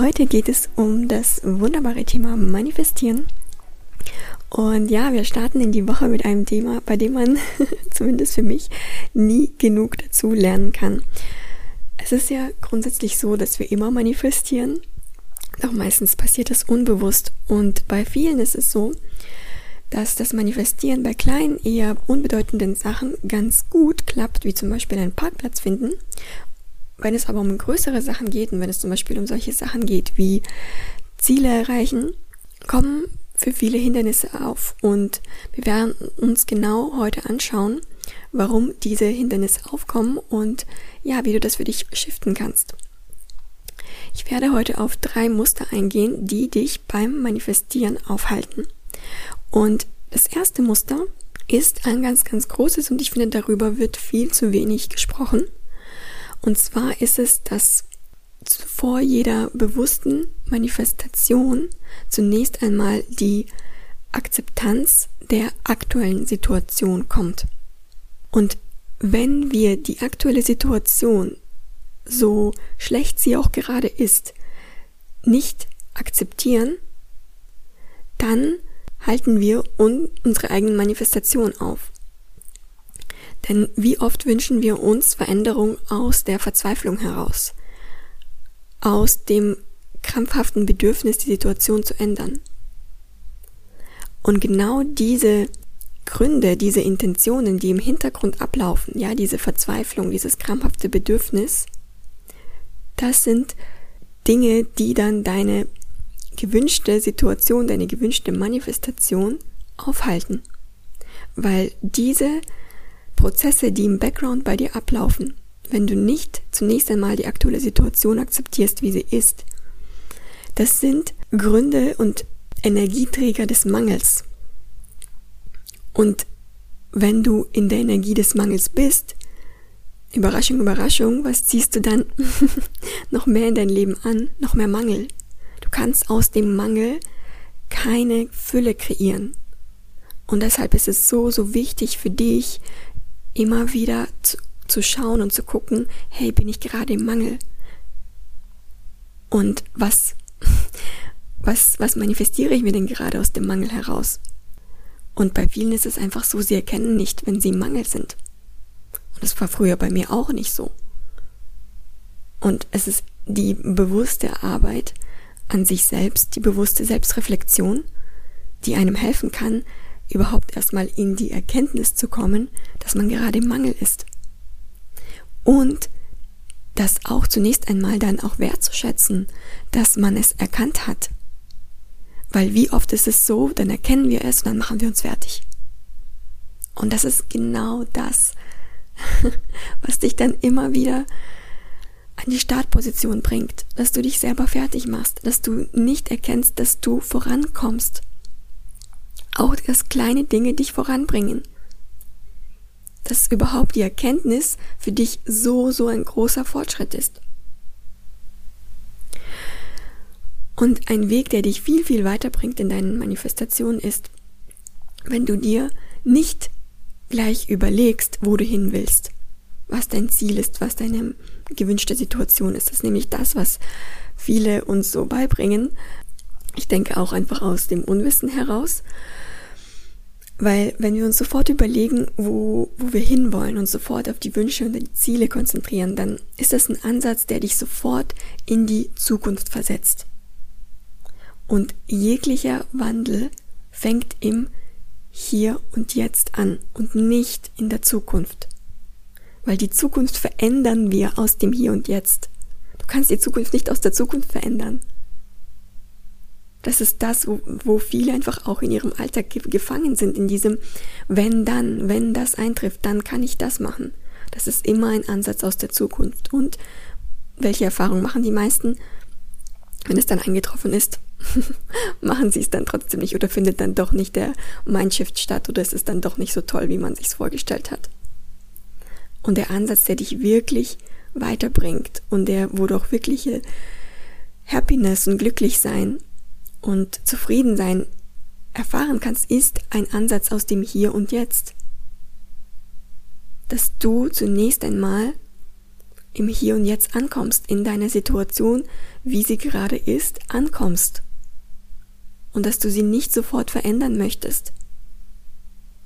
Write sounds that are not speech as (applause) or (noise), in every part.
Heute geht es um das wunderbare Thema Manifestieren. Und ja, wir starten in die Woche mit einem Thema, bei dem man, (laughs) zumindest für mich, nie genug dazu lernen kann. Es ist ja grundsätzlich so, dass wir immer manifestieren, doch meistens passiert das unbewusst. Und bei vielen ist es so, dass das Manifestieren bei kleinen, eher unbedeutenden Sachen ganz gut klappt, wie zum Beispiel einen Parkplatz finden wenn es aber um größere Sachen geht und wenn es zum Beispiel um solche Sachen geht wie Ziele erreichen, kommen für viele Hindernisse auf. Und wir werden uns genau heute anschauen, warum diese Hindernisse aufkommen und ja, wie du das für dich shiften kannst. Ich werde heute auf drei Muster eingehen, die dich beim Manifestieren aufhalten. Und das erste Muster ist ein ganz, ganz großes und ich finde, darüber wird viel zu wenig gesprochen. Und zwar ist es, dass vor jeder bewussten Manifestation zunächst einmal die Akzeptanz der aktuellen Situation kommt. Und wenn wir die aktuelle Situation, so schlecht sie auch gerade ist, nicht akzeptieren, dann halten wir unsere eigenen Manifestation auf. Denn wie oft wünschen wir uns Veränderung aus der Verzweiflung heraus, aus dem krampfhaften Bedürfnis, die Situation zu ändern. Und genau diese Gründe, diese Intentionen, die im Hintergrund ablaufen, ja, diese Verzweiflung, dieses krampfhafte Bedürfnis, das sind Dinge, die dann deine gewünschte Situation, deine gewünschte Manifestation aufhalten. Weil diese Prozesse, die im Background bei dir ablaufen, wenn du nicht zunächst einmal die aktuelle Situation akzeptierst, wie sie ist. Das sind Gründe und Energieträger des Mangels. Und wenn du in der Energie des Mangels bist, Überraschung, Überraschung, was ziehst du dann (laughs) noch mehr in dein Leben an? Noch mehr Mangel. Du kannst aus dem Mangel keine Fülle kreieren. Und deshalb ist es so, so wichtig für dich, immer wieder zu, zu schauen und zu gucken, hey, bin ich gerade im Mangel? Und was, (laughs) was, was manifestiere ich mir denn gerade aus dem Mangel heraus? Und bei vielen ist es einfach so, sie erkennen nicht, wenn sie im Mangel sind. Und das war früher bei mir auch nicht so. Und es ist die bewusste Arbeit an sich selbst, die bewusste Selbstreflexion, die einem helfen kann, überhaupt erstmal in die Erkenntnis zu kommen, dass man gerade im Mangel ist. Und das auch zunächst einmal dann auch wertzuschätzen, dass man es erkannt hat. Weil wie oft ist es so, dann erkennen wir es und dann machen wir uns fertig. Und das ist genau das, (laughs) was dich dann immer wieder an die Startposition bringt, dass du dich selber fertig machst, dass du nicht erkennst, dass du vorankommst auch dass kleine Dinge dich voranbringen. Dass überhaupt die Erkenntnis für dich so, so ein großer Fortschritt ist. Und ein Weg, der dich viel, viel weiterbringt in deinen Manifestationen ist, wenn du dir nicht gleich überlegst, wo du hin willst, was dein Ziel ist, was deine gewünschte Situation ist. Das ist nämlich das, was viele uns so beibringen. Ich denke auch einfach aus dem Unwissen heraus. Weil wenn wir uns sofort überlegen, wo, wo wir hinwollen und sofort auf die Wünsche und die Ziele konzentrieren, dann ist das ein Ansatz, der dich sofort in die Zukunft versetzt. Und jeglicher Wandel fängt im Hier und Jetzt an und nicht in der Zukunft. Weil die Zukunft verändern wir aus dem Hier und Jetzt. Du kannst die Zukunft nicht aus der Zukunft verändern. Das ist das, wo, viele einfach auch in ihrem Alltag gefangen sind, in diesem, wenn dann, wenn das eintrifft, dann kann ich das machen. Das ist immer ein Ansatz aus der Zukunft. Und welche Erfahrungen machen die meisten? wenn es dann eingetroffen ist, (laughs) machen sie es dann trotzdem nicht oder findet dann doch nicht der Mindshift statt oder es ist dann doch nicht so toll, wie man sich vorgestellt hat. Und der Ansatz, der dich wirklich weiterbringt und der, wo du auch wirkliche Happiness und glücklich sein und zufrieden sein erfahren kannst, ist ein Ansatz aus dem Hier und Jetzt. Dass du zunächst einmal im Hier und Jetzt ankommst, in deiner Situation, wie sie gerade ist, ankommst. Und dass du sie nicht sofort verändern möchtest.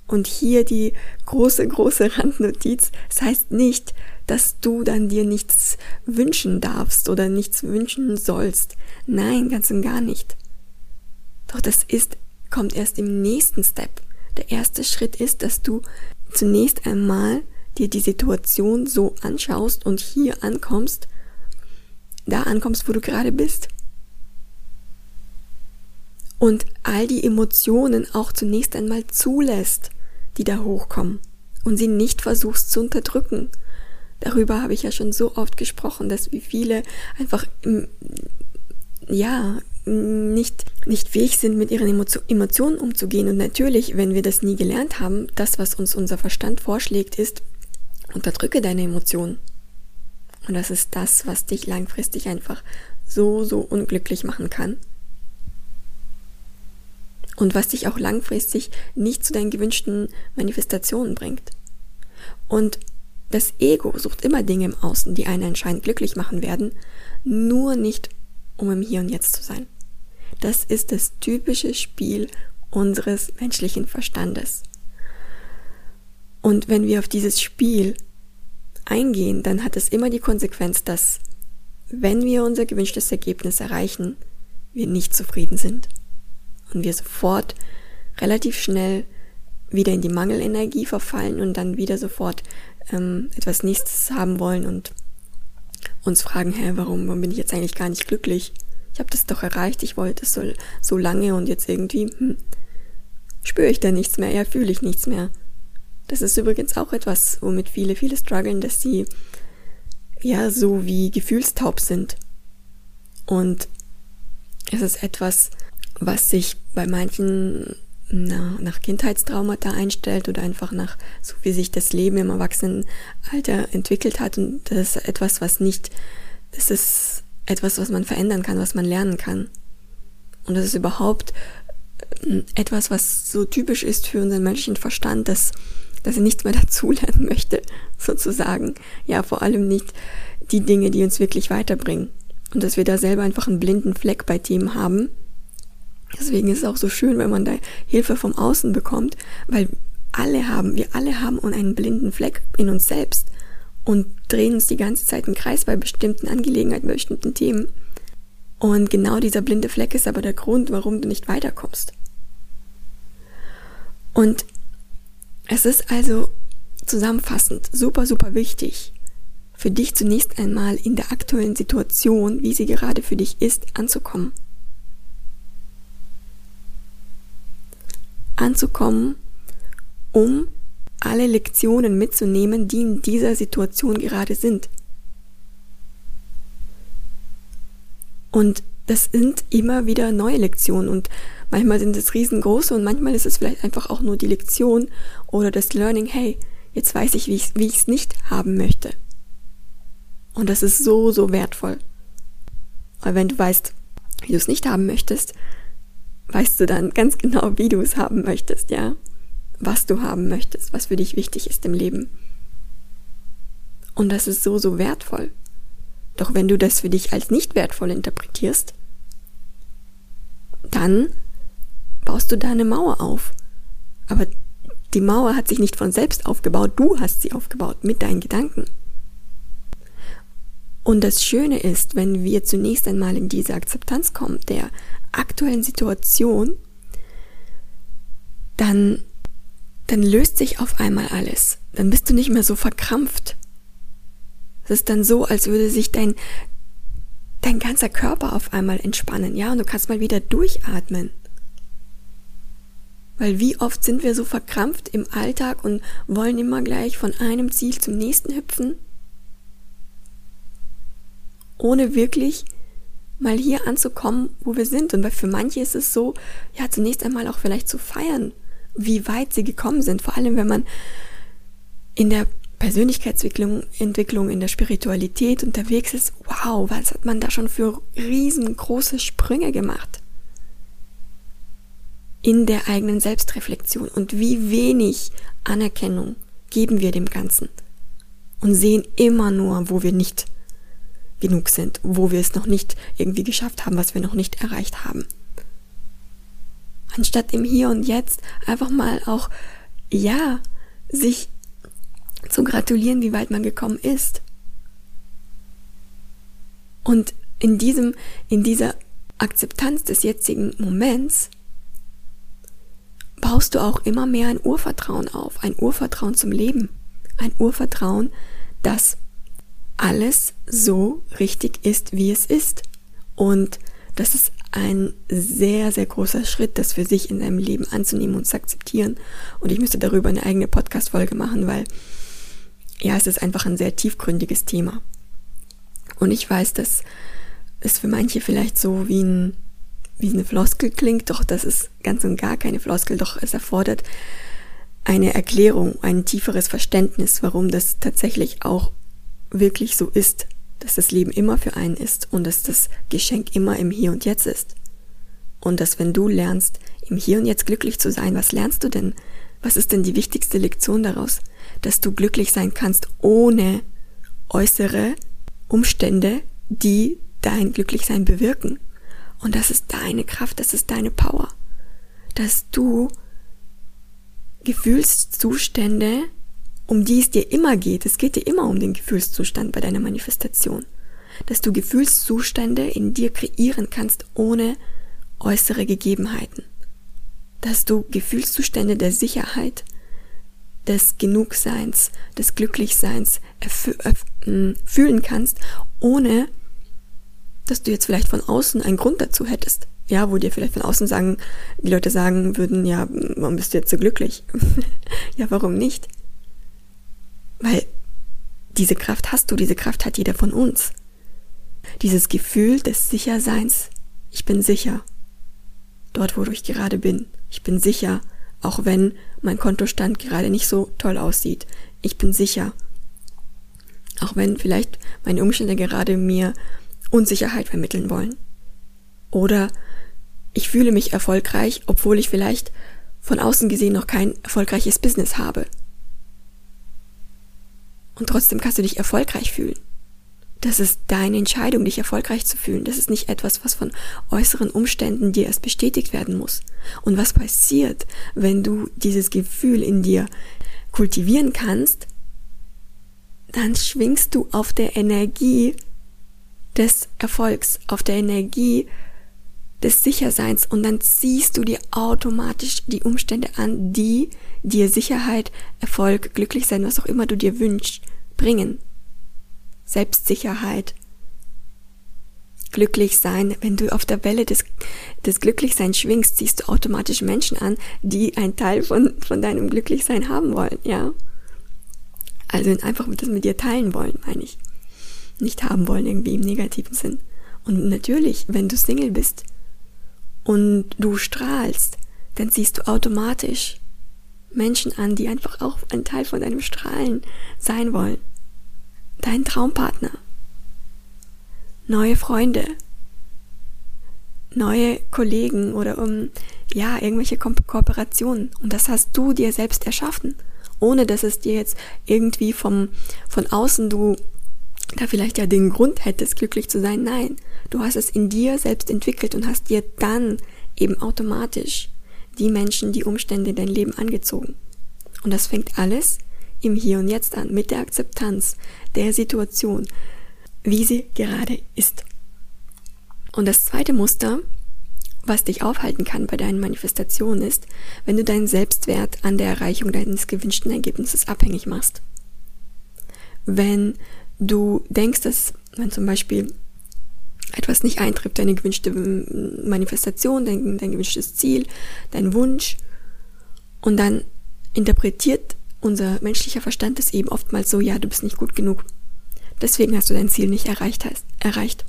Und hier die große, große Randnotiz. Das heißt nicht, dass du dann dir nichts wünschen darfst oder nichts wünschen sollst. Nein, ganz und gar nicht. Doch das ist, kommt erst im nächsten Step. Der erste Schritt ist, dass du zunächst einmal dir die Situation so anschaust und hier ankommst, da ankommst, wo du gerade bist. Und all die Emotionen auch zunächst einmal zulässt, die da hochkommen und sie nicht versuchst zu unterdrücken. Darüber habe ich ja schon so oft gesprochen, dass wie viele einfach, ja, nicht, nicht fähig sind, mit ihren Emotionen umzugehen. Und natürlich, wenn wir das nie gelernt haben, das, was uns unser Verstand vorschlägt, ist, Unterdrücke deine Emotionen. Und das ist das, was dich langfristig einfach so, so unglücklich machen kann. Und was dich auch langfristig nicht zu deinen gewünschten Manifestationen bringt. Und das Ego sucht immer Dinge im Außen, die einen anscheinend glücklich machen werden, nur nicht um im Hier und Jetzt zu sein. Das ist das typische Spiel unseres menschlichen Verstandes. Und wenn wir auf dieses Spiel eingehen, dann hat es immer die Konsequenz, dass wenn wir unser gewünschtes Ergebnis erreichen, wir nicht zufrieden sind und wir sofort relativ schnell wieder in die Mangelenergie verfallen und dann wieder sofort ähm, etwas Nächstes haben wollen und uns fragen, hä, warum, warum bin ich jetzt eigentlich gar nicht glücklich? Ich habe das doch erreicht, ich wollte es so, so lange und jetzt irgendwie hm, spüre ich da nichts mehr, ja, fühle ich nichts mehr. Das ist übrigens auch etwas, womit viele, viele strugglen, dass sie ja so wie gefühlstaub sind. Und es ist etwas, was sich bei manchen na, nach Kindheitstraumata einstellt oder einfach nach, so wie sich das Leben im Erwachsenenalter entwickelt hat. Und das ist etwas, was nicht, das ist etwas, was man verändern kann, was man lernen kann. Und das ist überhaupt äh, etwas, was so typisch ist für unseren menschlichen Verstand, dass dass er nichts mehr (laughs) dazulernen möchte, sozusagen. Ja, vor allem nicht die Dinge, die uns wirklich weiterbringen. Und dass wir da selber einfach einen blinden Fleck bei Themen haben. Deswegen ist es auch so schön, wenn man da Hilfe vom Außen bekommt, weil alle haben, wir alle haben einen blinden Fleck in uns selbst und drehen uns die ganze Zeit im Kreis bei bestimmten Angelegenheiten, bei bestimmten Themen. Und genau dieser blinde Fleck ist aber der Grund, warum du nicht weiterkommst. Und es ist also zusammenfassend super, super wichtig, für dich zunächst einmal in der aktuellen Situation, wie sie gerade für dich ist, anzukommen. Anzukommen, um alle Lektionen mitzunehmen, die in dieser Situation gerade sind. Und das sind immer wieder neue Lektionen und manchmal sind es riesengroße und manchmal ist es vielleicht einfach auch nur die Lektion oder das Learning, hey, jetzt weiß ich, wie ich es nicht haben möchte. Und das ist so, so wertvoll. Weil wenn du weißt, wie du es nicht haben möchtest, weißt du dann ganz genau, wie du es haben möchtest, ja? Was du haben möchtest, was für dich wichtig ist im Leben. Und das ist so, so wertvoll. Doch wenn du das für dich als nicht wertvoll interpretierst, dann baust du da eine Mauer auf. Aber die Mauer hat sich nicht von selbst aufgebaut, du hast sie aufgebaut mit deinen Gedanken. Und das Schöne ist, wenn wir zunächst einmal in diese Akzeptanz kommen der aktuellen Situation, dann, dann löst sich auf einmal alles. Dann bist du nicht mehr so verkrampft. Es ist dann so, als würde sich dein, dein ganzer Körper auf einmal entspannen, ja, und du kannst mal wieder durchatmen. Weil wie oft sind wir so verkrampft im Alltag und wollen immer gleich von einem Ziel zum nächsten hüpfen, ohne wirklich mal hier anzukommen, wo wir sind. Und für manche ist es so, ja, zunächst einmal auch vielleicht zu feiern, wie weit sie gekommen sind. Vor allem, wenn man in der Persönlichkeitsentwicklung, Entwicklung, in der Spiritualität unterwegs ist. Wow, was hat man da schon für riesengroße Sprünge gemacht? In der eigenen Selbstreflexion. Und wie wenig Anerkennung geben wir dem Ganzen. Und sehen immer nur, wo wir nicht genug sind, wo wir es noch nicht irgendwie geschafft haben, was wir noch nicht erreicht haben. Anstatt im Hier und Jetzt einfach mal auch, ja, sich zu gratulieren, wie weit man gekommen ist. Und in diesem, in dieser Akzeptanz des jetzigen Moments baust du auch immer mehr ein Urvertrauen auf, ein Urvertrauen zum Leben, ein Urvertrauen, dass alles so richtig ist, wie es ist. Und das ist ein sehr, sehr großer Schritt, das für sich in seinem Leben anzunehmen und zu akzeptieren. Und ich müsste darüber eine eigene Podcast-Folge machen, weil ja, es ist einfach ein sehr tiefgründiges Thema. Und ich weiß, dass es für manche vielleicht so wie, ein, wie eine Floskel klingt, doch das ist ganz und gar keine Floskel, doch es erfordert eine Erklärung, ein tieferes Verständnis, warum das tatsächlich auch wirklich so ist, dass das Leben immer für einen ist und dass das Geschenk immer im Hier und Jetzt ist. Und dass wenn du lernst, im Hier und Jetzt glücklich zu sein, was lernst du denn? Was ist denn die wichtigste Lektion daraus? Dass du glücklich sein kannst ohne äußere Umstände, die dein Glücklichsein bewirken. Und das ist deine Kraft, das ist deine Power. Dass du Gefühlszustände um die es dir immer geht. Es geht dir immer um den Gefühlszustand bei deiner Manifestation. Dass du Gefühlszustände in dir kreieren kannst ohne äußere Gegebenheiten. Dass du Gefühlszustände der Sicherheit, des Genugseins, des Glücklichseins fühlen kannst, ohne dass du jetzt vielleicht von außen einen Grund dazu hättest. Ja, wo dir vielleicht von außen sagen, die Leute sagen würden, ja, warum bist du jetzt so glücklich? (laughs) ja, warum nicht? Weil diese Kraft hast du, diese Kraft hat jeder von uns. Dieses Gefühl des Sicherseins, ich bin sicher, dort wo ich gerade bin. Ich bin sicher, auch wenn mein Kontostand gerade nicht so toll aussieht. Ich bin sicher. Auch wenn vielleicht meine Umstände gerade mir Unsicherheit vermitteln wollen. Oder ich fühle mich erfolgreich, obwohl ich vielleicht von außen gesehen noch kein erfolgreiches Business habe. Und trotzdem kannst du dich erfolgreich fühlen. Das ist deine Entscheidung, dich erfolgreich zu fühlen. Das ist nicht etwas, was von äußeren Umständen dir erst bestätigt werden muss. Und was passiert, wenn du dieses Gefühl in dir kultivieren kannst, dann schwingst du auf der Energie des Erfolgs, auf der Energie des Sicherseins und dann ziehst du dir automatisch die Umstände an, die dir Sicherheit, Erfolg, glücklich sein, was auch immer du dir wünschst, bringen. Selbstsicherheit, glücklich sein. Wenn du auf der Welle des, des Glücklichseins schwingst, ziehst du automatisch Menschen an, die einen Teil von, von deinem Glücklichsein haben wollen, ja. Also einfach das mit dir teilen wollen, meine ich. Nicht haben wollen irgendwie im negativen Sinn. Und natürlich, wenn du Single bist, und du strahlst, dann siehst du automatisch Menschen an, die einfach auch ein Teil von deinem Strahlen sein wollen. Dein Traumpartner. Neue Freunde. Neue Kollegen oder um, ja, irgendwelche Ko Kooperationen. Und das hast du dir selbst erschaffen. Ohne dass es dir jetzt irgendwie vom, von außen du da vielleicht ja den Grund hättest, glücklich zu sein. Nein, du hast es in dir selbst entwickelt und hast dir dann eben automatisch die Menschen, die Umstände, dein Leben angezogen. Und das fängt alles im Hier und Jetzt an, mit der Akzeptanz der Situation, wie sie gerade ist. Und das zweite Muster, was dich aufhalten kann bei deinen Manifestationen ist, wenn du deinen Selbstwert an der Erreichung deines gewünschten Ergebnisses abhängig machst. Wenn du denkst, dass, wenn zum Beispiel etwas nicht eintrifft, deine gewünschte Manifestation, dein, dein gewünschtes Ziel, dein Wunsch, und dann interpretiert unser menschlicher Verstand es eben oftmals so, ja, du bist nicht gut genug. Deswegen hast du dein Ziel nicht erreicht. erreicht.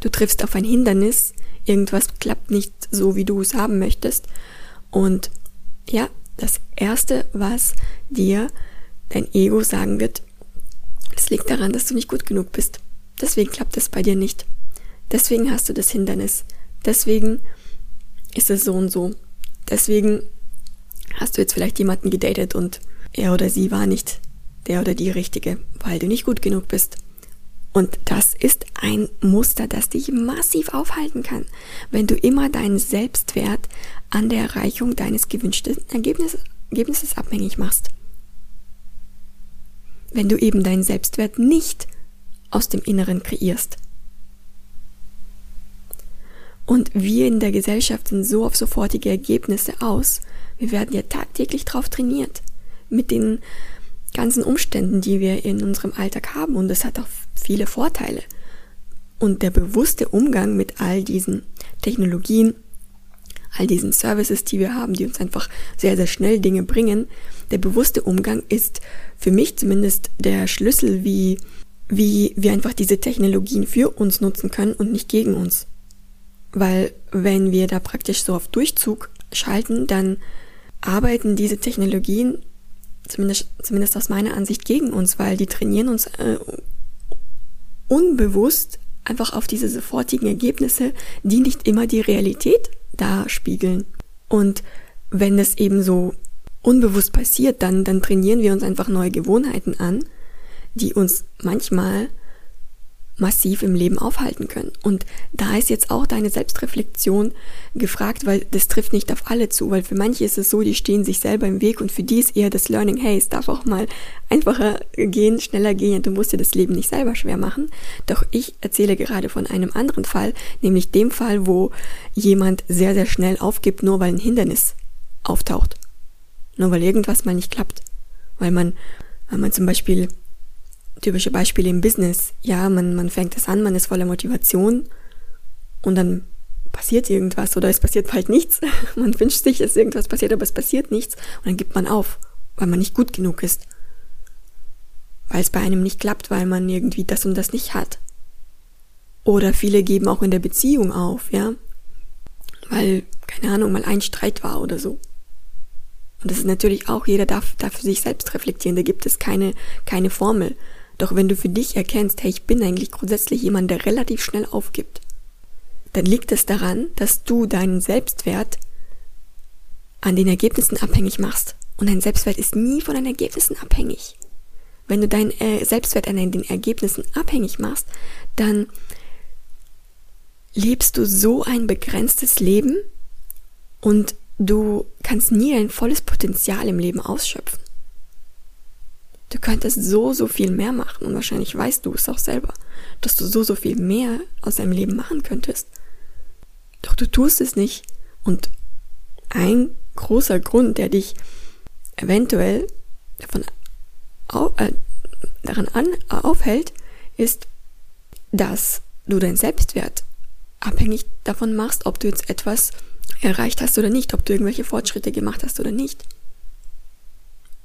Du triffst auf ein Hindernis, irgendwas klappt nicht so, wie du es haben möchtest. Und ja, das Erste, was dir dein Ego sagen wird, das liegt daran, dass du nicht gut genug bist. Deswegen klappt es bei dir nicht. Deswegen hast du das Hindernis. Deswegen ist es so und so. Deswegen hast du jetzt vielleicht jemanden gedatet und er oder sie war nicht der oder die Richtige, weil du nicht gut genug bist. Und das ist ein Muster, das dich massiv aufhalten kann, wenn du immer deinen Selbstwert an der Erreichung deines gewünschten Ergebnisses, Ergebnisses abhängig machst. Wenn du eben deinen Selbstwert nicht aus dem Inneren kreierst. Und wir in der Gesellschaft sind so auf sofortige Ergebnisse aus. Wir werden ja tagtäglich drauf trainiert. Mit den ganzen Umständen, die wir in unserem Alltag haben. Und das hat auch viele Vorteile. Und der bewusste Umgang mit all diesen Technologien, all diesen Services, die wir haben, die uns einfach sehr, sehr schnell Dinge bringen, der bewusste Umgang ist für mich zumindest der Schlüssel, wie, wie wir einfach diese Technologien für uns nutzen können und nicht gegen uns. Weil wenn wir da praktisch so auf Durchzug schalten, dann arbeiten diese Technologien zumindest, zumindest aus meiner Ansicht gegen uns, weil die trainieren uns äh, unbewusst einfach auf diese sofortigen Ergebnisse, die nicht immer die Realität darspiegeln. Und wenn das eben so unbewusst passiert, dann, dann trainieren wir uns einfach neue Gewohnheiten an, die uns manchmal massiv im Leben aufhalten können. Und da ist jetzt auch deine Selbstreflexion gefragt, weil das trifft nicht auf alle zu, weil für manche ist es so, die stehen sich selber im Weg und für die ist eher das Learning, hey, es darf auch mal einfacher gehen, schneller gehen, du musst dir das Leben nicht selber schwer machen. Doch ich erzähle gerade von einem anderen Fall, nämlich dem Fall, wo jemand sehr, sehr schnell aufgibt, nur weil ein Hindernis auftaucht. Nur weil irgendwas mal nicht klappt. Weil man, weil man zum Beispiel typische Beispiele im Business. Ja, man, man fängt es an, man ist voller Motivation und dann passiert irgendwas oder es passiert halt nichts. (laughs) man wünscht sich, dass irgendwas passiert, aber es passiert nichts und dann gibt man auf, weil man nicht gut genug ist. Weil es bei einem nicht klappt, weil man irgendwie das und das nicht hat. Oder viele geben auch in der Beziehung auf, ja. Weil, keine Ahnung, mal ein Streit war oder so. Und das ist natürlich auch, jeder darf, darf für sich selbst reflektieren, da gibt es keine, keine Formel. Doch wenn du für dich erkennst, hey, ich bin eigentlich grundsätzlich jemand, der relativ schnell aufgibt, dann liegt es daran, dass du deinen Selbstwert an den Ergebnissen abhängig machst. Und dein Selbstwert ist nie von deinen Ergebnissen abhängig. Wenn du deinen äh, Selbstwert an den Ergebnissen abhängig machst, dann lebst du so ein begrenztes Leben und du kannst nie dein volles Potenzial im Leben ausschöpfen. Du könntest so, so viel mehr machen und wahrscheinlich weißt du es auch selber, dass du so, so viel mehr aus deinem Leben machen könntest. Doch du tust es nicht. Und ein großer Grund, der dich eventuell davon au äh, daran an, aufhält, ist, dass du deinen Selbstwert abhängig davon machst, ob du jetzt etwas erreicht hast oder nicht, ob du irgendwelche Fortschritte gemacht hast oder nicht.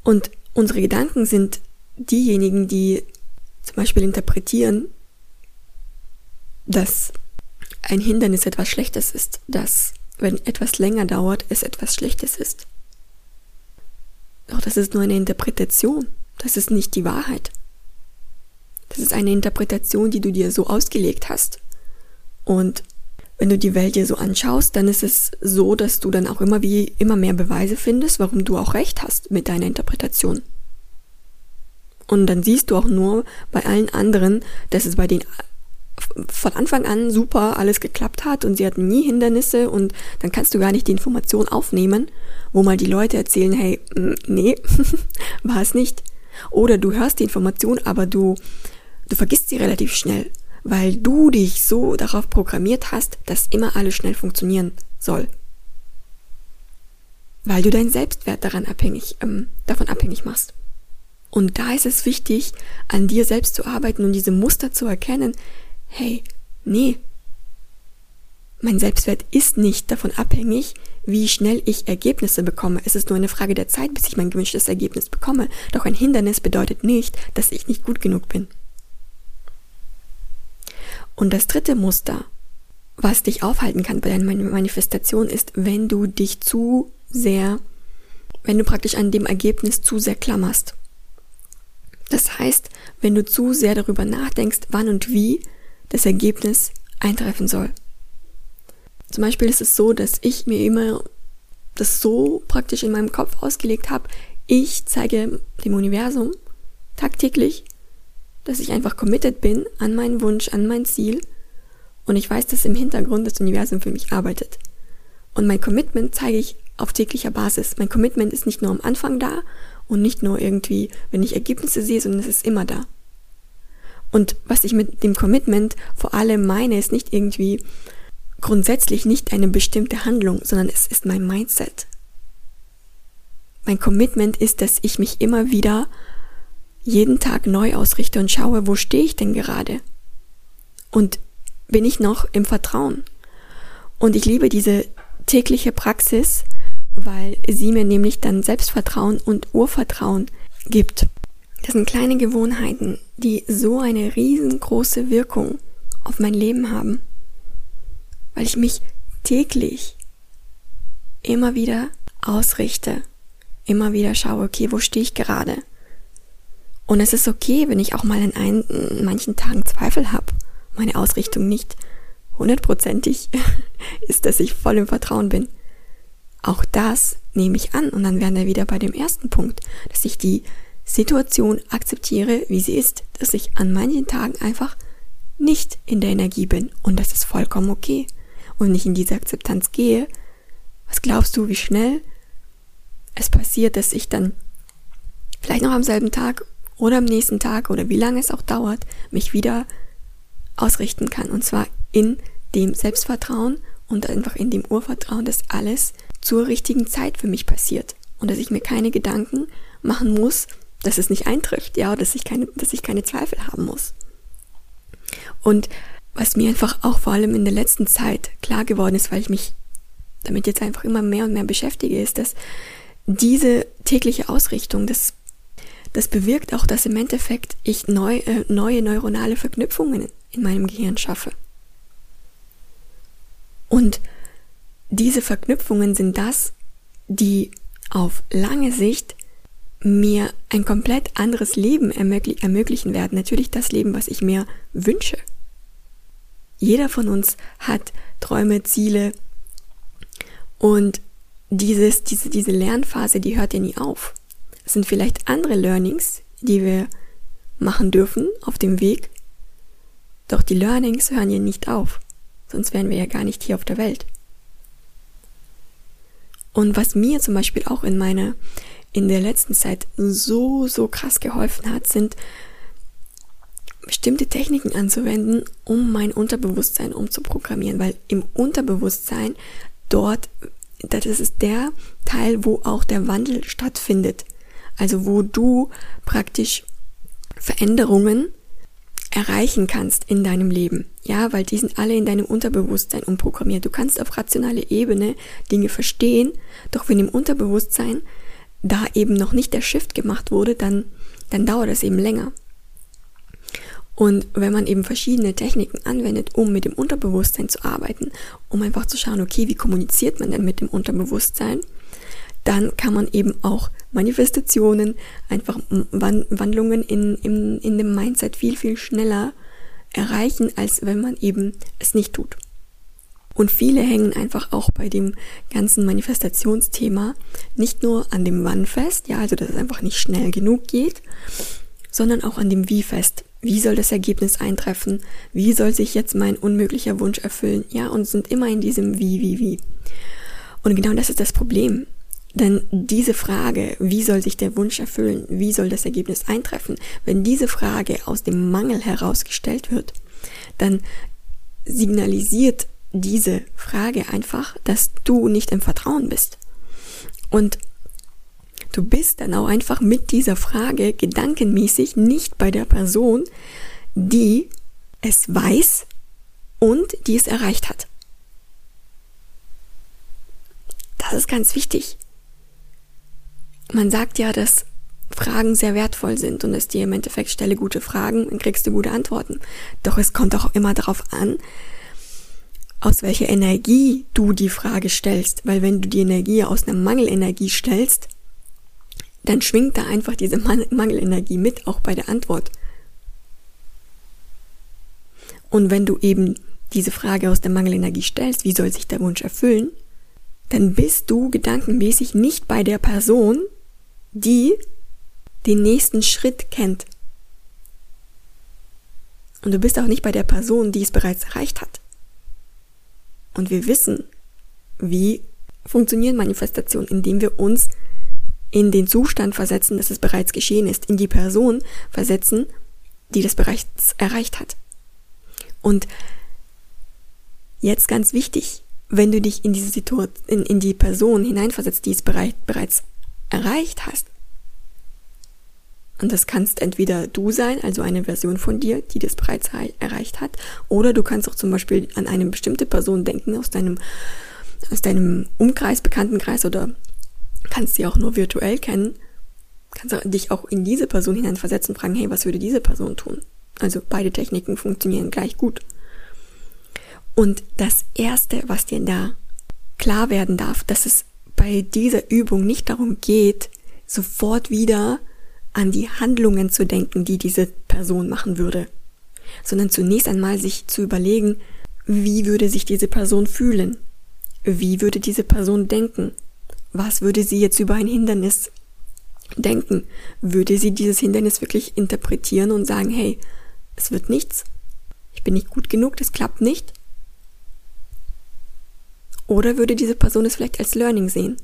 Und Unsere Gedanken sind diejenigen, die zum Beispiel interpretieren, dass ein Hindernis etwas Schlechtes ist, dass wenn etwas länger dauert, es etwas Schlechtes ist. Doch das ist nur eine Interpretation, das ist nicht die Wahrheit. Das ist eine Interpretation, die du dir so ausgelegt hast. Und wenn du die Welt dir so anschaust, dann ist es so, dass du dann auch immer wie immer mehr Beweise findest, warum du auch recht hast mit deiner Interpretation. Und dann siehst du auch nur bei allen anderen, dass es bei denen von Anfang an super alles geklappt hat und sie hatten nie Hindernisse und dann kannst du gar nicht die Information aufnehmen, wo mal die Leute erzählen, hey, mm, nee, (laughs) war es nicht. Oder du hörst die Information, aber du, du vergisst sie relativ schnell weil du dich so darauf programmiert hast, dass immer alles schnell funktionieren soll. Weil du deinen Selbstwert daran abhängig, ähm, davon abhängig machst. Und da ist es wichtig, an dir selbst zu arbeiten und diese Muster zu erkennen. Hey, nee. Mein Selbstwert ist nicht davon abhängig, wie schnell ich Ergebnisse bekomme. Es ist nur eine Frage der Zeit, bis ich mein gewünschtes Ergebnis bekomme. Doch ein Hindernis bedeutet nicht, dass ich nicht gut genug bin. Und das dritte Muster, was dich aufhalten kann bei deiner Manifestation, ist, wenn du dich zu sehr, wenn du praktisch an dem Ergebnis zu sehr klammerst. Das heißt, wenn du zu sehr darüber nachdenkst, wann und wie das Ergebnis eintreffen soll. Zum Beispiel ist es so, dass ich mir immer das so praktisch in meinem Kopf ausgelegt habe, ich zeige dem Universum tagtäglich, dass ich einfach committed bin an meinen Wunsch, an mein Ziel und ich weiß, dass im Hintergrund das Universum für mich arbeitet. Und mein Commitment zeige ich auf täglicher Basis. Mein Commitment ist nicht nur am Anfang da und nicht nur irgendwie, wenn ich Ergebnisse sehe, sondern es ist immer da. Und was ich mit dem Commitment vor allem meine, ist nicht irgendwie grundsätzlich nicht eine bestimmte Handlung, sondern es ist mein Mindset. Mein Commitment ist, dass ich mich immer wieder jeden Tag neu ausrichte und schaue, wo stehe ich denn gerade? Und bin ich noch im Vertrauen? Und ich liebe diese tägliche Praxis, weil sie mir nämlich dann Selbstvertrauen und Urvertrauen gibt. Das sind kleine Gewohnheiten, die so eine riesengroße Wirkung auf mein Leben haben, weil ich mich täglich immer wieder ausrichte, immer wieder schaue, okay, wo stehe ich gerade? Und es ist okay, wenn ich auch mal in, ein, in manchen Tagen Zweifel habe, meine Ausrichtung nicht hundertprozentig (laughs) ist, dass ich voll im Vertrauen bin. Auch das nehme ich an und dann wären wir wieder bei dem ersten Punkt, dass ich die Situation akzeptiere, wie sie ist, dass ich an manchen Tagen einfach nicht in der Energie bin und das ist vollkommen okay und nicht in diese Akzeptanz gehe. Was glaubst du, wie schnell es passiert, dass ich dann vielleicht noch am selben Tag oder am nächsten Tag oder wie lange es auch dauert, mich wieder ausrichten kann und zwar in dem Selbstvertrauen und einfach in dem Urvertrauen, dass alles zur richtigen Zeit für mich passiert und dass ich mir keine Gedanken machen muss, dass es nicht eintrifft, ja, dass ich keine, dass ich keine Zweifel haben muss. Und was mir einfach auch vor allem in der letzten Zeit klar geworden ist, weil ich mich damit jetzt einfach immer mehr und mehr beschäftige, ist, dass diese tägliche Ausrichtung, das, das bewirkt auch, dass im Endeffekt ich neu, äh, neue neuronale Verknüpfungen in meinem Gehirn schaffe. Und diese Verknüpfungen sind das, die auf lange Sicht mir ein komplett anderes Leben ermöglichen werden. Natürlich das Leben, was ich mir wünsche. Jeder von uns hat Träume, Ziele und dieses, diese, diese Lernphase, die hört ja nie auf. Sind vielleicht andere Learnings, die wir machen dürfen auf dem Weg, doch die Learnings hören ja nicht auf, sonst wären wir ja gar nicht hier auf der Welt. Und was mir zum Beispiel auch in meiner, in der letzten Zeit so, so krass geholfen hat, sind bestimmte Techniken anzuwenden, um mein Unterbewusstsein umzuprogrammieren, weil im Unterbewusstsein dort, das ist der Teil, wo auch der Wandel stattfindet. Also wo du praktisch Veränderungen erreichen kannst in deinem Leben. Ja, weil die sind alle in deinem Unterbewusstsein umprogrammiert. Du kannst auf rationale Ebene Dinge verstehen, doch wenn im Unterbewusstsein da eben noch nicht der Shift gemacht wurde, dann, dann dauert es eben länger. Und wenn man eben verschiedene Techniken anwendet, um mit dem Unterbewusstsein zu arbeiten, um einfach zu schauen, okay, wie kommuniziert man denn mit dem Unterbewusstsein, dann kann man eben auch Manifestationen, einfach Wandlungen in, in, in dem Mindset viel, viel schneller erreichen, als wenn man eben es nicht tut. Und viele hängen einfach auch bei dem ganzen Manifestationsthema nicht nur an dem Wann fest, ja, also dass es einfach nicht schnell genug geht, sondern auch an dem Wie fest. Wie soll das Ergebnis eintreffen? Wie soll sich jetzt mein unmöglicher Wunsch erfüllen? Ja, und sind immer in diesem Wie, wie, wie. Und genau das ist das Problem. Denn diese Frage, wie soll sich der Wunsch erfüllen, wie soll das Ergebnis eintreffen, wenn diese Frage aus dem Mangel herausgestellt wird, dann signalisiert diese Frage einfach, dass du nicht im Vertrauen bist. Und du bist dann auch einfach mit dieser Frage gedankenmäßig nicht bei der Person, die es weiß und die es erreicht hat. Das ist ganz wichtig man sagt ja, dass Fragen sehr wertvoll sind und es dir im Endeffekt stelle gute Fragen, dann kriegst du gute Antworten. Doch es kommt auch immer darauf an, aus welcher Energie du die Frage stellst, weil wenn du die Energie aus einer Mangelenergie stellst, dann schwingt da einfach diese Mangelenergie mit, auch bei der Antwort. Und wenn du eben diese Frage aus der Mangelenergie stellst, wie soll sich der Wunsch erfüllen, dann bist du gedankenmäßig nicht bei der Person, die den nächsten Schritt kennt. Und du bist auch nicht bei der Person, die es bereits erreicht hat. Und wir wissen, wie funktionieren Manifestationen, indem wir uns in den Zustand versetzen, dass es bereits geschehen ist, in die Person versetzen, die das bereits erreicht hat. Und jetzt ganz wichtig, wenn du dich in diese Situation, in, in die Person hineinversetzt, die es bereit, bereits erreicht hast. Und das kannst entweder du sein, also eine Version von dir, die das bereits erreicht hat, oder du kannst auch zum Beispiel an eine bestimmte Person denken aus deinem, aus deinem Umkreis, Bekanntenkreis oder kannst sie auch nur virtuell kennen, kannst dich auch in diese Person hineinversetzen und fragen, hey, was würde diese Person tun? Also beide Techniken funktionieren gleich gut. Und das Erste, was dir da klar werden darf, dass es bei dieser Übung nicht darum geht, sofort wieder an die Handlungen zu denken, die diese Person machen würde, sondern zunächst einmal sich zu überlegen, wie würde sich diese Person fühlen? Wie würde diese Person denken? Was würde sie jetzt über ein Hindernis denken? Würde sie dieses Hindernis wirklich interpretieren und sagen, hey, es wird nichts? Ich bin nicht gut genug, das klappt nicht? Oder würde diese Person es vielleicht als Learning sehen?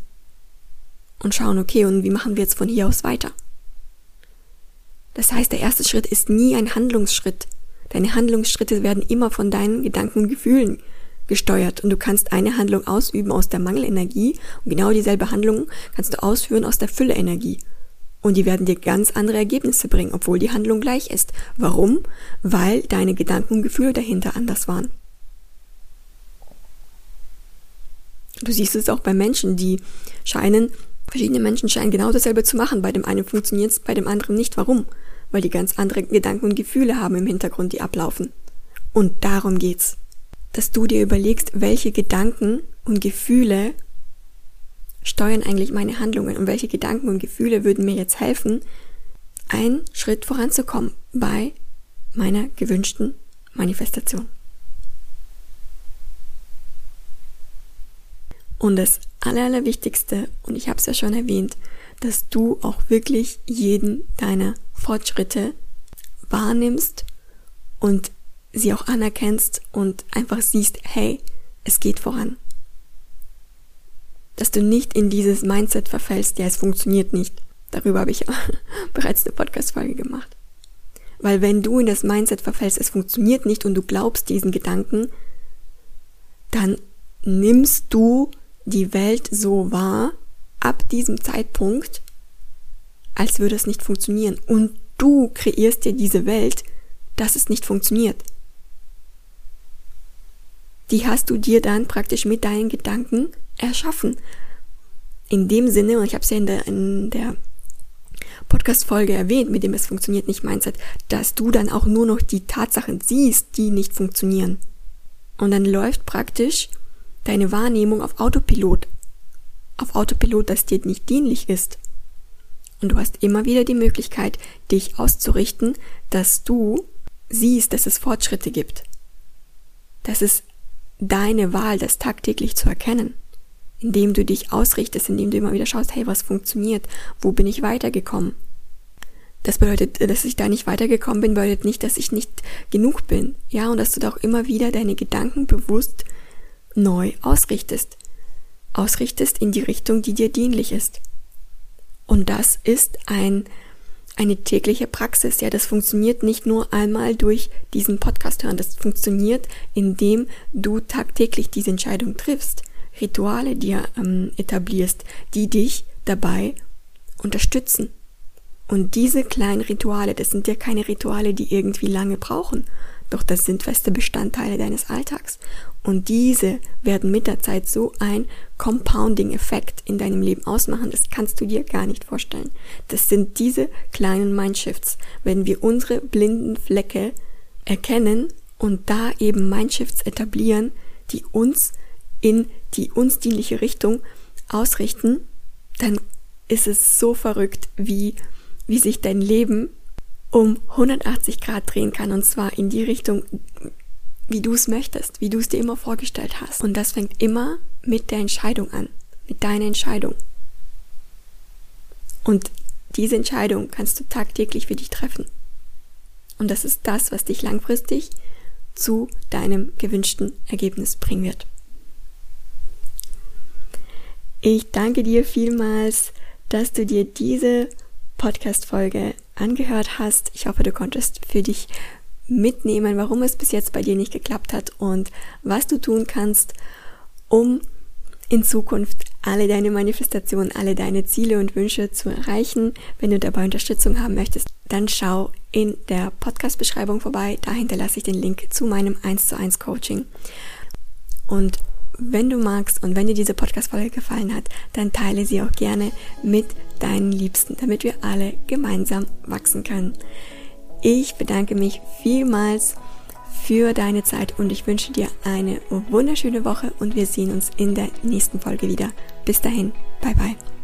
Und schauen, okay, und wie machen wir jetzt von hier aus weiter? Das heißt, der erste Schritt ist nie ein Handlungsschritt. Deine Handlungsschritte werden immer von deinen Gedanken und Gefühlen gesteuert und du kannst eine Handlung ausüben aus der Mangelenergie und genau dieselbe Handlung kannst du ausführen aus der Fülleenergie. Und die werden dir ganz andere Ergebnisse bringen, obwohl die Handlung gleich ist. Warum? Weil deine Gedanken und Gefühle dahinter anders waren. Du siehst es auch bei Menschen, die scheinen, verschiedene Menschen scheinen genau dasselbe zu machen. Bei dem einen funktioniert es, bei dem anderen nicht. Warum? Weil die ganz andere Gedanken und Gefühle haben im Hintergrund, die ablaufen. Und darum geht's dass du dir überlegst, welche Gedanken und Gefühle steuern eigentlich meine Handlungen und welche Gedanken und Gefühle würden mir jetzt helfen, einen Schritt voranzukommen bei meiner gewünschten Manifestation. Und das Allerwichtigste, und ich habe es ja schon erwähnt, dass du auch wirklich jeden deiner Fortschritte wahrnimmst und sie auch anerkennst und einfach siehst, hey, es geht voran. Dass du nicht in dieses Mindset verfällst, ja, es funktioniert nicht. Darüber habe ich (laughs) bereits eine Podcast-Folge gemacht. Weil wenn du in das Mindset verfällst, es funktioniert nicht und du glaubst diesen Gedanken, dann nimmst du die Welt so wahr, ab diesem Zeitpunkt, als würde es nicht funktionieren. Und du kreierst dir diese Welt, dass es nicht funktioniert die hast du dir dann praktisch mit deinen Gedanken erschaffen. In dem Sinne, und ich habe es ja in der, in der Podcast-Folge erwähnt, mit dem es funktioniert nicht Mindset, dass du dann auch nur noch die Tatsachen siehst, die nicht funktionieren. Und dann läuft praktisch deine Wahrnehmung auf Autopilot. Auf Autopilot, das dir nicht dienlich ist. Und du hast immer wieder die Möglichkeit, dich auszurichten, dass du siehst, dass es Fortschritte gibt. Dass es deine Wahl, das tagtäglich zu erkennen, indem du dich ausrichtest, indem du immer wieder schaust, hey, was funktioniert, wo bin ich weitergekommen. Das bedeutet, dass ich da nicht weitergekommen bin, bedeutet nicht, dass ich nicht genug bin. Ja, und dass du da auch immer wieder deine Gedanken bewusst neu ausrichtest. Ausrichtest in die Richtung, die dir dienlich ist. Und das ist ein eine tägliche Praxis. Ja, das funktioniert nicht nur einmal durch diesen Podcast hören. Das funktioniert, indem du tagtäglich diese Entscheidung triffst, Rituale dir ähm, etablierst, die dich dabei unterstützen. Und diese kleinen Rituale, das sind ja keine Rituale, die irgendwie lange brauchen. Doch das sind feste Bestandteile deines Alltags. Und diese werden mit der Zeit so ein Compounding-Effekt in deinem Leben ausmachen, das kannst du dir gar nicht vorstellen. Das sind diese kleinen Mindshifts, wenn wir unsere blinden Flecke erkennen und da eben Mindshifts etablieren, die uns in die uns dienliche Richtung ausrichten, dann ist es so verrückt, wie, wie sich dein Leben um 180 Grad drehen kann und zwar in die Richtung, wie du es möchtest, wie du es dir immer vorgestellt hast. Und das fängt immer mit der Entscheidung an, mit deiner Entscheidung. Und diese Entscheidung kannst du tagtäglich für dich treffen. Und das ist das, was dich langfristig zu deinem gewünschten Ergebnis bringen wird. Ich danke dir vielmals, dass du dir diese Podcast-Folge angehört hast. Ich hoffe, du konntest für dich mitnehmen, warum es bis jetzt bei dir nicht geklappt hat und was du tun kannst, um in Zukunft alle deine Manifestationen, alle deine Ziele und Wünsche zu erreichen. Wenn du dabei Unterstützung haben möchtest, dann schau in der Podcast-Beschreibung vorbei. Da hinterlasse ich den Link zu meinem 1 zu 1 Coaching. Und wenn du magst und wenn dir diese Podcast-Folge gefallen hat, dann teile sie auch gerne mit deinen Liebsten, damit wir alle gemeinsam wachsen können. Ich bedanke mich vielmals für deine Zeit und ich wünsche dir eine wunderschöne Woche und wir sehen uns in der nächsten Folge wieder. Bis dahin, bye bye.